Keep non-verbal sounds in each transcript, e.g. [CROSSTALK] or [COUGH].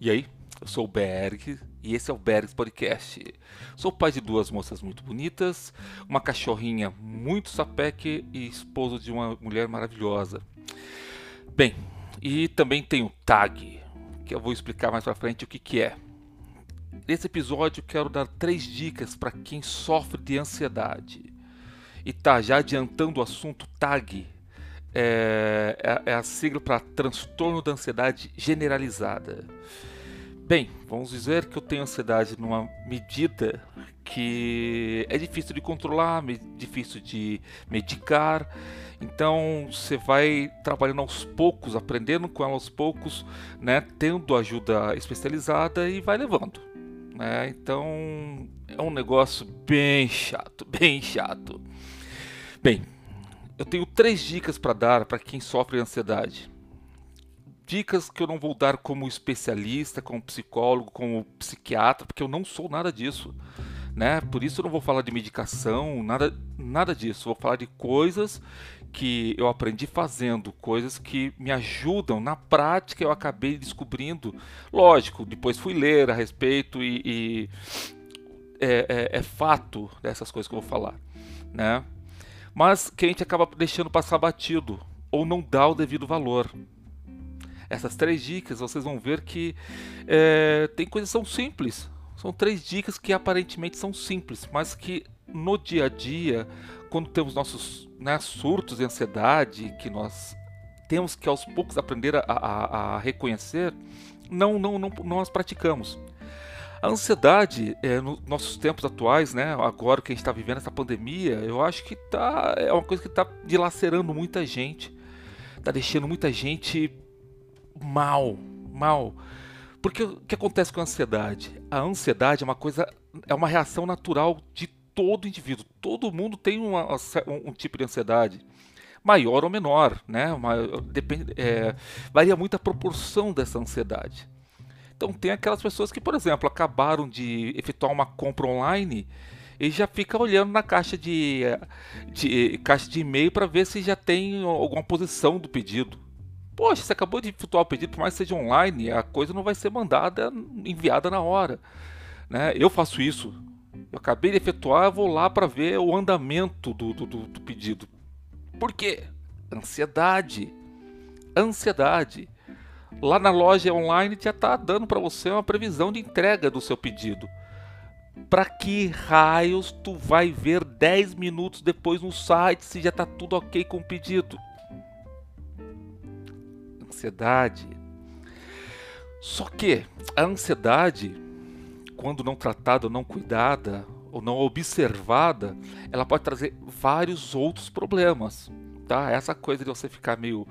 E aí, eu sou o Berg e esse é o Bergs Podcast. Sou pai de duas moças muito bonitas, uma cachorrinha muito sapeque e esposo de uma mulher maravilhosa. Bem, e também tenho tag, que eu vou explicar mais pra frente o que, que é. Nesse episódio quero dar três dicas para quem sofre de ansiedade. E tá, já adiantando o assunto, TAG é, é, é a sigla para transtorno da ansiedade generalizada. Bem, vamos dizer que eu tenho ansiedade numa medida que é difícil de controlar, difícil de medicar. Então você vai trabalhando aos poucos, aprendendo com ela aos poucos, né, tendo ajuda especializada e vai levando. Né? Então é um negócio bem chato, bem chato. Bem, eu tenho três dicas para dar para quem sofre ansiedade dicas que eu não vou dar como especialista, como psicólogo, como psiquiatra, porque eu não sou nada disso. Né? Por isso eu não vou falar de medicação, nada, nada disso. Vou falar de coisas que eu aprendi fazendo, coisas que me ajudam na prática. Eu acabei descobrindo, lógico. Depois fui ler a respeito e, e é, é, é, fato dessas coisas que eu vou falar, né? Mas que a gente acaba deixando passar batido ou não dá o devido valor essas três dicas, vocês vão ver que é, tem coisas que são simples. São três dicas que aparentemente são simples, mas que no dia a dia, quando temos nossos né, surtos de ansiedade, que nós temos que aos poucos aprender a, a, a reconhecer, não, não, não, não as praticamos. A ansiedade, é, nos nossos tempos atuais, né, agora que a gente está vivendo essa pandemia, eu acho que tá, é uma coisa que está dilacerando muita gente, está deixando muita gente mal, mal. Porque o que acontece com a ansiedade? A ansiedade é uma coisa, é uma reação natural de todo indivíduo. Todo mundo tem uma, um, um tipo de ansiedade, maior ou menor, né? Uma, depende, é, varia muito a proporção dessa ansiedade. Então tem aquelas pessoas que, por exemplo, acabaram de efetuar uma compra online e já fica olhando na caixa de, de caixa de e-mail para ver se já tem alguma posição do pedido. Poxa, você acabou de efetuar o pedido, por mais que seja online, a coisa não vai ser mandada, enviada na hora. Né? Eu faço isso. Eu acabei de efetuar, vou lá para ver o andamento do, do, do pedido. Por quê? Ansiedade. Ansiedade. Lá na loja online já está dando para você uma previsão de entrega do seu pedido. Para que raios tu vai ver 10 minutos depois no site se já está tudo ok com o pedido? ansiedade. Só que a ansiedade, quando não tratada, não cuidada ou não observada, ela pode trazer vários outros problemas. Tá? Essa coisa de você ficar meio,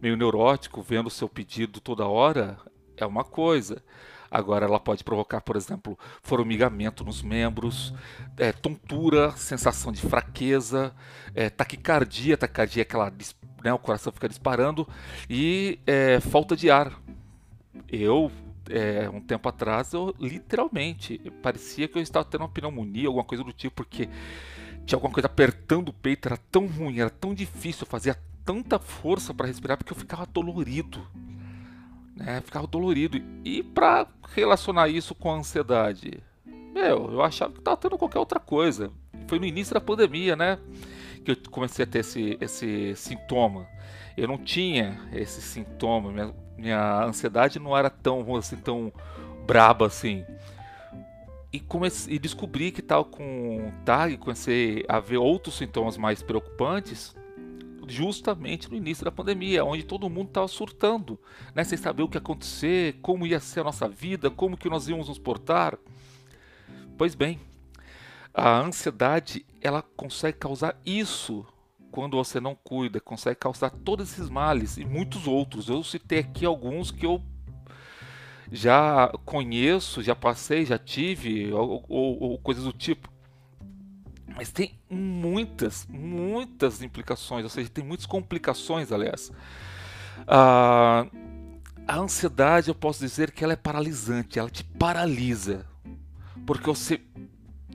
meio neurótico vendo o seu pedido toda hora é uma coisa. Agora, ela pode provocar, por exemplo, formigamento nos membros, é, tontura, sensação de fraqueza, é, taquicardia. Taquicardia é aquela né, o coração fica disparando e é, falta de ar. Eu, é, um tempo atrás, eu literalmente parecia que eu estava tendo uma pneumonia, alguma coisa do tipo, porque tinha alguma coisa apertando o peito, era tão ruim, era tão difícil, eu fazia tanta força para respirar porque eu ficava dolorido. Né, ficava dolorido. E para relacionar isso com a ansiedade? Meu, eu achava que estava tendo qualquer outra coisa. Foi no início da pandemia, né? que eu comecei a ter esse, esse sintoma. Eu não tinha esse sintoma, minha, minha ansiedade não era tão assim tão braba assim. E, comecei, e descobri que estava com TAG, comecei a ver outros sintomas mais preocupantes justamente no início da pandemia, onde todo mundo estava surtando, né, sem saber o que ia acontecer, como ia ser a nossa vida, como que nós íamos nos portar. Pois bem, a ansiedade, ela consegue causar isso quando você não cuida, consegue causar todos esses males e muitos outros. Eu citei aqui alguns que eu já conheço, já passei, já tive, ou, ou, ou coisas do tipo. Mas tem muitas, muitas implicações, ou seja, tem muitas complicações, aliás. Ah, a ansiedade, eu posso dizer que ela é paralisante, ela te paralisa. Porque você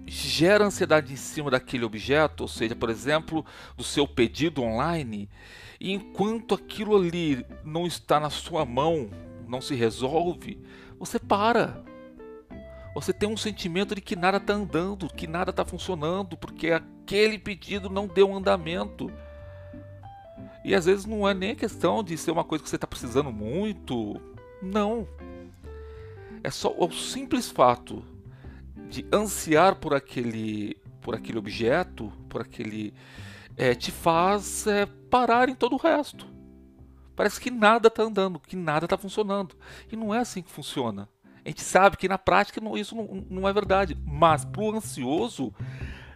gera ansiedade em cima daquele objeto, ou seja, por exemplo, do seu pedido online, e enquanto aquilo ali não está na sua mão, não se resolve, você para. Você tem um sentimento de que nada está andando, que nada está funcionando, porque aquele pedido não deu andamento. E às vezes não é nem questão de ser uma coisa que você está precisando muito. Não. É só o simples fato de ansiar por aquele, por aquele objeto, por aquele. É, te faz é, parar em todo o resto. Parece que nada está andando, que nada está funcionando. E não é assim que funciona. A gente sabe que na prática não, isso não, não é verdade. Mas para o ansioso,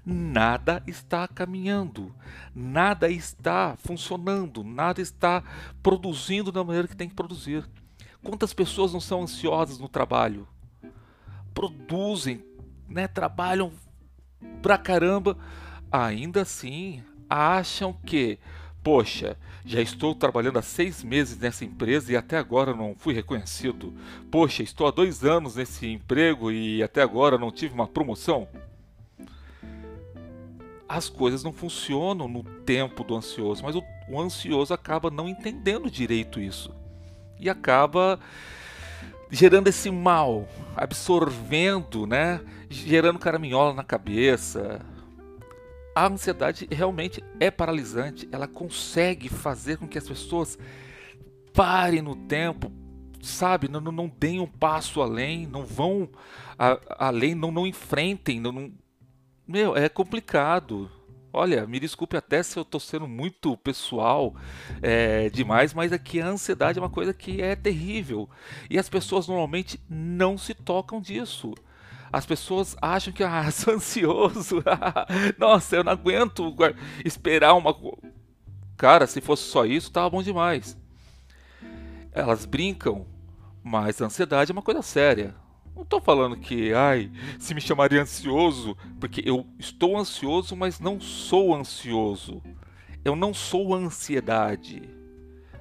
nada está caminhando, nada está funcionando, nada está produzindo da maneira que tem que produzir. Quantas pessoas não são ansiosas no trabalho? Produzem, né, trabalham pra caramba, ainda assim acham que Poxa, já estou trabalhando há seis meses nessa empresa e até agora não fui reconhecido. Poxa, estou há dois anos nesse emprego e até agora não tive uma promoção. As coisas não funcionam no tempo do ansioso, mas o, o ansioso acaba não entendendo direito isso e acaba gerando esse mal, absorvendo, né? Gerando caraminhola na cabeça, a ansiedade realmente é paralisante. Ela consegue fazer com que as pessoas parem no tempo, sabe? Não, não, não deem um passo além, não vão a, além, não, não enfrentem. Não, não... Meu, é complicado. Olha, me desculpe até se eu estou sendo muito pessoal é, demais, mas aqui a ansiedade é uma coisa que é terrível. E as pessoas normalmente não se tocam disso. As pessoas acham que, ah, [LAUGHS] sou ansioso. [LAUGHS] Nossa, eu não aguento esperar uma. Cara, se fosse só isso, tava bom demais. Elas brincam, mas a ansiedade é uma coisa séria. Não estou falando que, ai, se me chamaria ansioso, porque eu estou ansioso, mas não sou ansioso. Eu não sou ansiedade.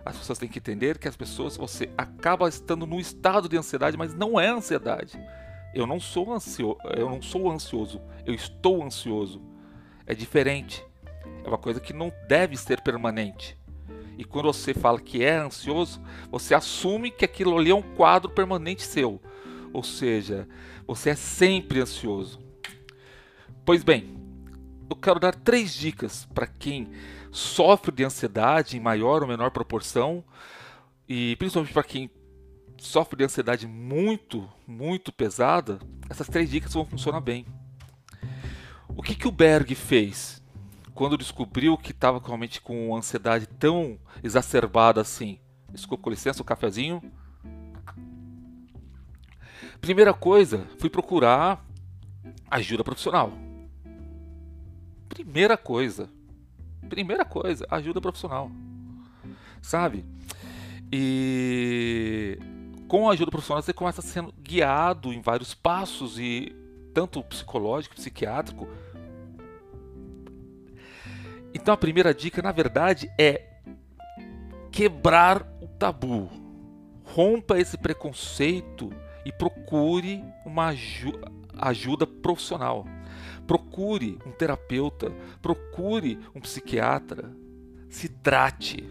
As pessoas têm que entender que as pessoas, você acaba estando no estado de ansiedade, mas não é ansiedade. Eu não sou ansioso, eu não sou ansioso, eu estou ansioso. É diferente. É uma coisa que não deve ser permanente. E quando você fala que é ansioso, você assume que aquilo ali é um quadro permanente seu. Ou seja, você é sempre ansioso. Pois bem, eu quero dar três dicas para quem sofre de ansiedade em maior ou menor proporção, e principalmente para quem sofre de ansiedade muito, muito pesada, essas três dicas vão funcionar bem. O que, que o Berg fez quando descobriu que estava realmente com ansiedade tão exacerbada assim? Desculpa, com licença, o um cafezinho. Primeira coisa, fui procurar ajuda profissional. Primeira coisa. Primeira coisa, ajuda profissional. Sabe? E com a ajuda profissional você começa sendo guiado em vários passos e tanto psicológico, psiquiátrico. Então a primeira dica, na verdade, é quebrar o tabu. Rompa esse preconceito e procure uma ajuda profissional. Procure um terapeuta, procure um psiquiatra. Se trate,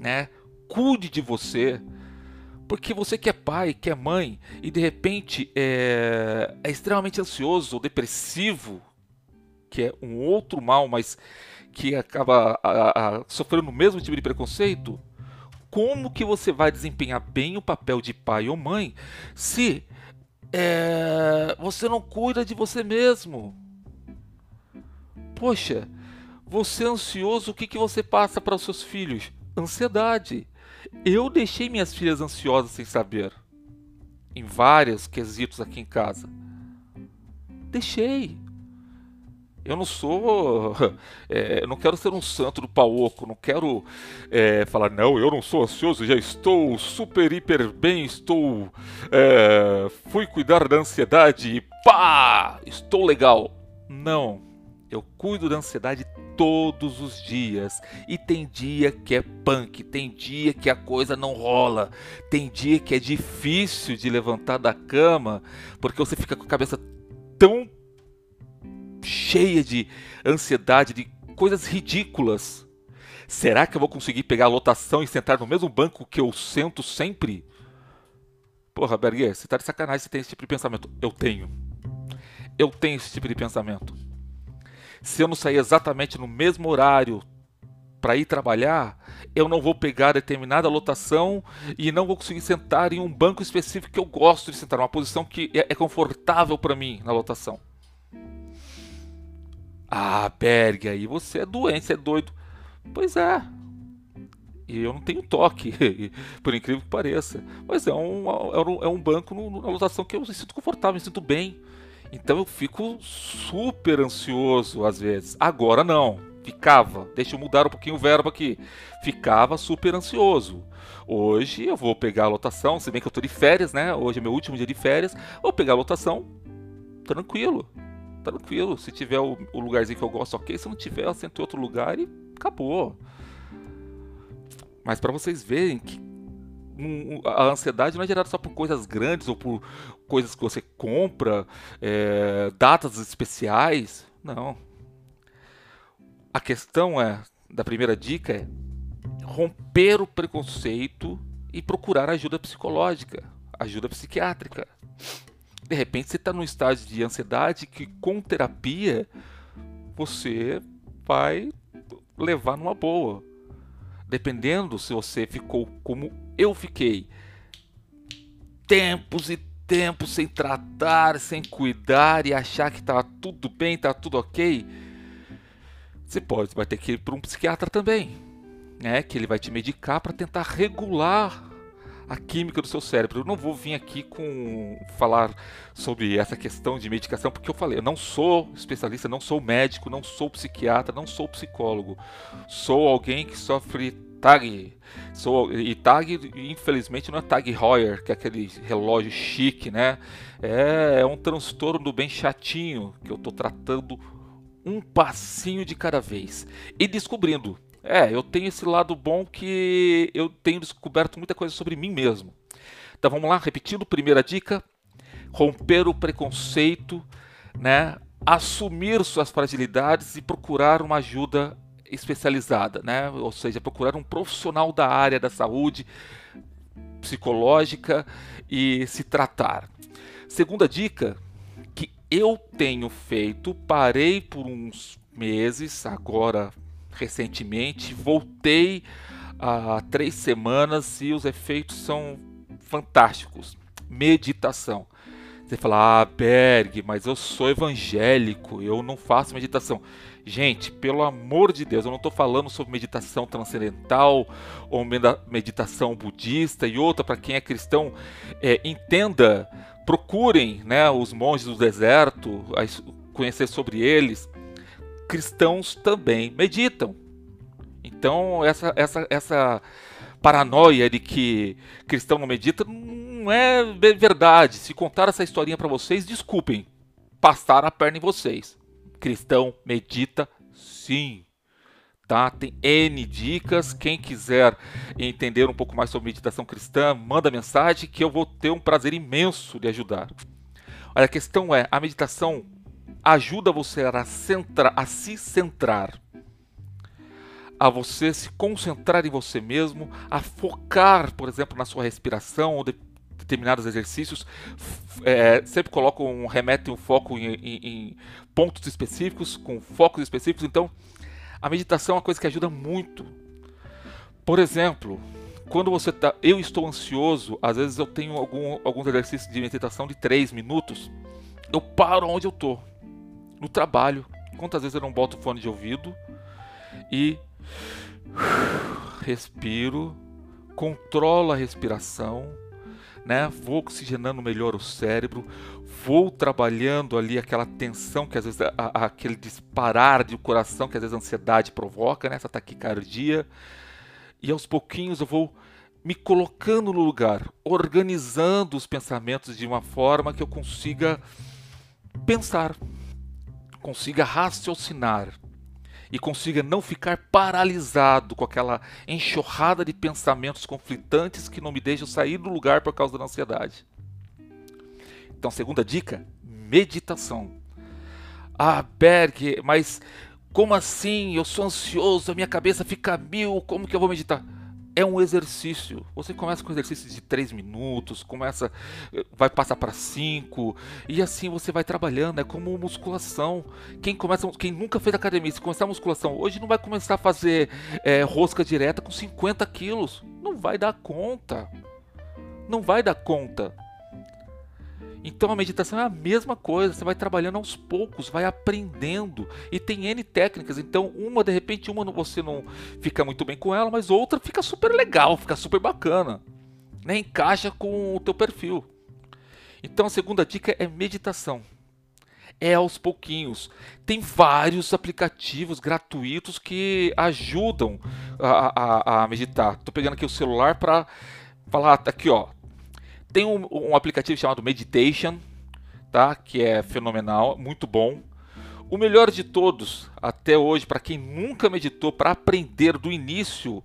né? Cuide de você porque você que é pai, que é mãe e de repente é, é extremamente ansioso ou depressivo, que é um outro mal, mas que acaba a, a, sofrendo o mesmo tipo de preconceito, como que você vai desempenhar bem o papel de pai ou mãe se é, você não cuida de você mesmo? Poxa, você é ansioso, o que, que você passa para os seus filhos? Ansiedade. Eu deixei minhas filhas ansiosas sem saber. Em vários quesitos aqui em casa. Deixei. Eu não sou. [LAUGHS] É, não quero ser um santo do pau oco. Não quero é, falar, não, eu não sou ansioso, já estou super, hiper bem. Estou. É, fui cuidar da ansiedade e pá! Estou legal. Não. Eu cuido da ansiedade todos os dias. E tem dia que é punk, tem dia que a coisa não rola, tem dia que é difícil de levantar da cama, porque você fica com a cabeça tão cheia de ansiedade, de coisas ridículas. Será que eu vou conseguir pegar a lotação e sentar no mesmo banco que eu sento sempre? Porra, Berger, você tá de sacanagem, você tem esse tipo de pensamento. Eu tenho. Eu tenho esse tipo de pensamento. Se eu não sair exatamente no mesmo horário para ir trabalhar, eu não vou pegar determinada lotação e não vou conseguir sentar em um banco específico que eu gosto de sentar, uma posição que é, é confortável para mim na lotação. Ah, Berg, aí você é doente, você é doido. Pois é. E eu não tenho toque, [LAUGHS] por incrível que pareça. Mas é um, é um banco na lotação que eu me sinto confortável, me sinto bem. Então eu fico super ansioso às vezes. Agora não. Ficava. Deixa eu mudar um pouquinho o verbo aqui. Ficava super ansioso. Hoje eu vou pegar a lotação, se bem que eu estou de férias, né? Hoje é meu último dia de férias. Vou pegar a lotação tranquilo tranquilo. Se tiver o, o lugarzinho que eu gosto, ok. Se não tiver, eu sento em outro lugar e acabou. Mas para vocês verem que a ansiedade não é gerada só por coisas grandes ou por coisas que você compra, é, datas especiais. Não. A questão é, da primeira dica é romper o preconceito e procurar ajuda psicológica, ajuda psiquiátrica de repente você está num estágio de ansiedade que com terapia você vai levar numa boa. Dependendo se você ficou como eu fiquei, tempos e tempos sem tratar, sem cuidar e achar que tá tudo bem, tá tudo ok, você pode vai ter que ir para um psiquiatra também, né? Que ele vai te medicar para tentar regular a química do seu cérebro. Eu não vou vir aqui com falar sobre essa questão de medicação, porque eu falei, eu não sou especialista, não sou médico, não sou psiquiatra, não sou psicólogo. Sou alguém que sofre TAG. Sou, e TAG, infelizmente, não é TAG Heuer, que é aquele relógio chique, né? É, é um transtorno bem chatinho que eu estou tratando um passinho de cada vez e descobrindo é, eu tenho esse lado bom que eu tenho descoberto muita coisa sobre mim mesmo. Então vamos lá, repetindo, primeira dica: romper o preconceito, né? Assumir suas fragilidades e procurar uma ajuda especializada, né? Ou seja, procurar um profissional da área da saúde psicológica e se tratar. Segunda dica que eu tenho feito, parei por uns meses, agora recentemente, voltei há três semanas e os efeitos são fantásticos. Meditação. Você fala, ah, Berg, mas eu sou evangélico, eu não faço meditação. Gente, pelo amor de Deus, eu não estou falando sobre meditação transcendental ou meditação budista e outra para quem é cristão. É, entenda, procurem né, os monges do deserto, conhecer sobre eles cristãos também meditam. Então, essa, essa, essa paranoia de que cristão não medita não é verdade. Se contar essa historinha para vocês, desculpem, passaram a perna em vocês. Cristão medita sim. Tá? Tem N dicas. Quem quiser entender um pouco mais sobre meditação cristã, manda mensagem que eu vou ter um prazer imenso de ajudar. Olha, a questão é, a meditação ajuda você a, centra, a se centrar, a você se concentrar em você mesmo, a focar, por exemplo, na sua respiração ou de, determinados exercícios. É, sempre coloco um remete um foco em, em, em pontos específicos, com focos específicos. Então, a meditação é uma coisa que ajuda muito. Por exemplo, quando você tá, eu estou ansioso, às vezes eu tenho algum, alguns exercícios de meditação de 3 minutos. Eu paro onde eu estou no trabalho. Quantas vezes eu não boto fone de ouvido e [SIGHS] respiro, controlo a respiração, né? Vou oxigenando melhor o cérebro, vou trabalhando ali aquela tensão que às vezes a, a, aquele disparar de coração que às vezes a ansiedade provoca, né? Essa taquicardia. E aos pouquinhos eu vou me colocando no lugar, organizando os pensamentos de uma forma que eu consiga pensar, consiga raciocinar e consiga não ficar paralisado com aquela enxurrada de pensamentos conflitantes que não me deixam sair do lugar por causa da ansiedade. Então, segunda dica: meditação. Ah, Berg, mas como assim? Eu sou ansioso, a minha cabeça fica mil, como que eu vou meditar? É um exercício. Você começa com exercício de 3 minutos, começa, vai passar para 5 e assim você vai trabalhando. É como musculação. Quem começa, quem nunca fez academia, se começar musculação hoje não vai começar a fazer é, rosca direta com 50 quilos. Não vai dar conta. Não vai dar conta. Então a meditação é a mesma coisa, você vai trabalhando aos poucos, vai aprendendo e tem N técnicas. Então, uma de repente, uma você não fica muito bem com ela, mas outra fica super legal, fica super bacana, né? encaixa com o teu perfil. Então a segunda dica é meditação. É aos pouquinhos. Tem vários aplicativos gratuitos que ajudam a, a, a meditar. Estou pegando aqui o celular para falar aqui, ó tem um, um, aplicativo chamado Meditation, tá? Que é fenomenal, muito bom. O melhor de todos, até hoje, para quem nunca meditou, para aprender do início,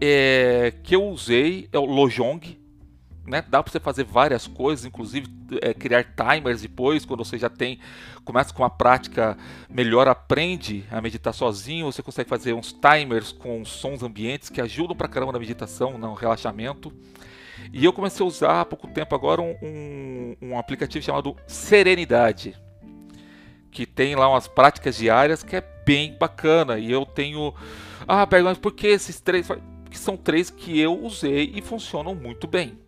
é, que eu usei é o Lojong. Né? Dá para você fazer várias coisas, inclusive é, criar timers depois, quando você já tem, começa com uma prática melhor, aprende a meditar sozinho, você consegue fazer uns timers com sons ambientes que ajudam para caramba na meditação, no relaxamento. E eu comecei a usar há pouco tempo agora um, um, um aplicativo chamado Serenidade, que tem lá umas práticas diárias que é bem bacana. E eu tenho. Ah, pergunta, por que esses três? Que são três que eu usei e funcionam muito bem.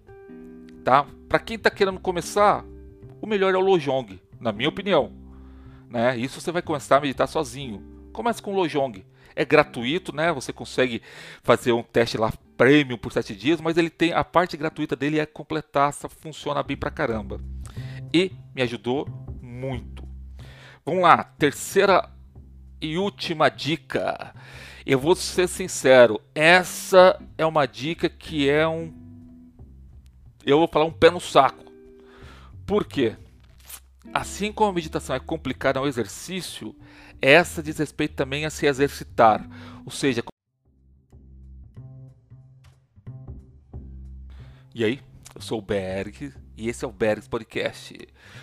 Tá? Para quem está querendo começar, o melhor é o Lojong, na minha opinião. Né? Isso você vai começar a meditar sozinho. Comece com o Lojong é gratuito, né? Você consegue fazer um teste lá premium por 7 dias, mas ele tem a parte gratuita dele é completaça, funciona bem pra caramba. E me ajudou muito. Vamos lá, terceira e última dica. Eu vou ser sincero, essa é uma dica que é um eu vou falar um pé no saco. Por quê? Assim como a meditação é complicada, é um exercício, essa diz respeito também a se exercitar, ou seja, E aí, eu sou o Berg e esse é o Bergs Podcast.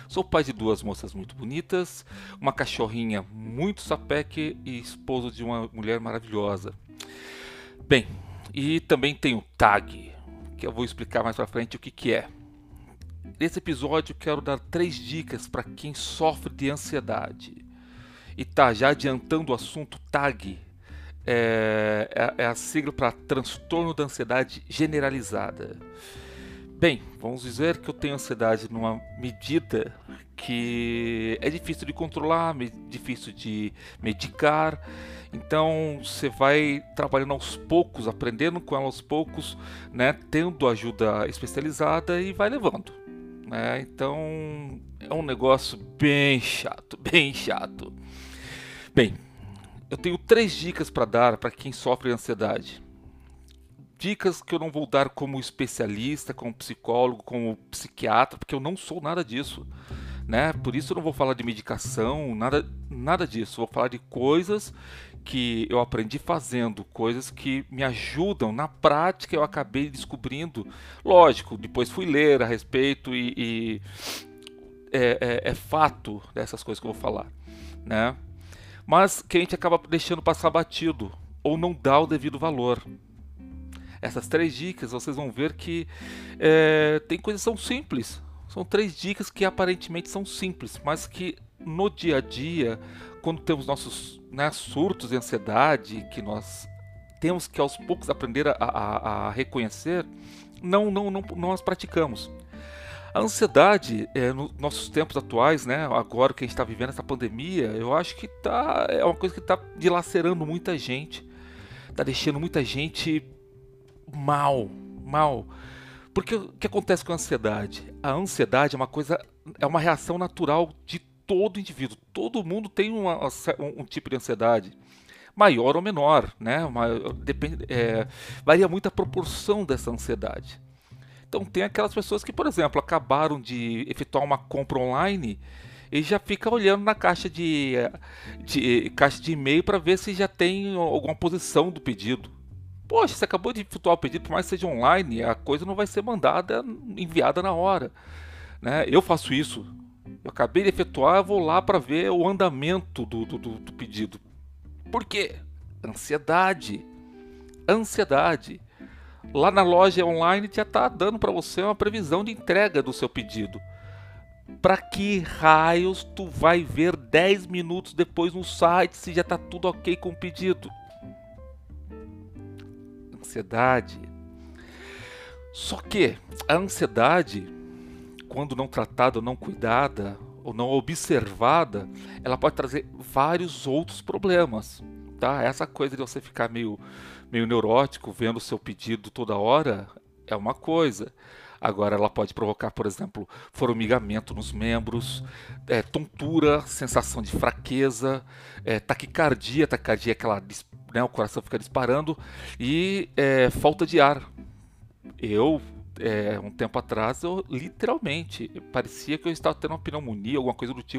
Sou pai de duas moças muito bonitas, uma cachorrinha muito sapeque e esposo de uma mulher maravilhosa. Bem, e também tenho tag, que eu vou explicar mais pra frente o que, que é. Nesse episódio quero dar três dicas para quem sofre de ansiedade. E tá, já adiantando o assunto, TAG é, é, é a sigla para transtorno da ansiedade generalizada. Bem, vamos dizer que eu tenho ansiedade numa medida que é difícil de controlar, difícil de medicar. Então você vai trabalhando aos poucos, aprendendo com ela aos poucos, né, tendo ajuda especializada e vai levando. Né? Então é um negócio bem chato, bem chato. Bem, eu tenho três dicas para dar para quem sofre ansiedade. Dicas que eu não vou dar como especialista, como psicólogo, como psiquiatra, porque eu não sou nada disso. Né? Por isso eu não vou falar de medicação, nada, nada disso. Vou falar de coisas que eu aprendi fazendo, coisas que me ajudam na prática. Eu acabei descobrindo, lógico. Depois fui ler a respeito e, e é, é, é, fato dessas coisas que eu vou falar, né? Mas que a gente acaba deixando passar batido ou não dá o devido valor. Essas três dicas vocês vão ver que é, tem coisas que são simples. São três dicas que aparentemente são simples, mas que no dia a dia quando temos nossos né, surtos de ansiedade, que nós temos que aos poucos aprender a, a, a reconhecer, não, não, não, não as praticamos. A ansiedade, é, nos nossos tempos atuais, né, agora que a gente está vivendo essa pandemia, eu acho que tá, é uma coisa que está dilacerando muita gente, está deixando muita gente mal, mal. Porque o que acontece com a ansiedade? A ansiedade é uma coisa, é uma reação natural de todo indivíduo. Todo mundo tem uma, um, um tipo de ansiedade maior ou menor, né? Uma, depende, é, varia muito a proporção dessa ansiedade. Então tem aquelas pessoas que, por exemplo, acabaram de efetuar uma compra online e já fica olhando na caixa de, de caixa de e-mail para ver se já tem alguma posição do pedido. Poxa, você acabou de efetuar o pedido, por mais que seja online, a coisa não vai ser mandada, enviada na hora. Né? Eu faço isso eu acabei de efetuar, vou lá para ver o andamento do, do, do, pedido. Por quê? Ansiedade. Ansiedade. Lá na loja online já está dando para você uma previsão de entrega do seu pedido. Para que raios tu vai ver 10 minutos depois no site se já está tudo ok com o pedido? Ansiedade. Só que a ansiedade, quando não tratada, não cuidada ou não observada, ela pode trazer vários outros problemas tá? Essa coisa de você ficar meio, meio neurótico vendo o seu pedido toda hora é uma coisa. Agora, ela pode provocar, por exemplo, formigamento nos membros, é, tontura, sensação de fraqueza, é, taquicardia, taquicardia é aquela, né, o coração fica disparando, e é, falta de ar. Eu, é, um tempo atrás, eu literalmente parecia que eu estava tendo uma pneumonia, alguma coisa do tipo,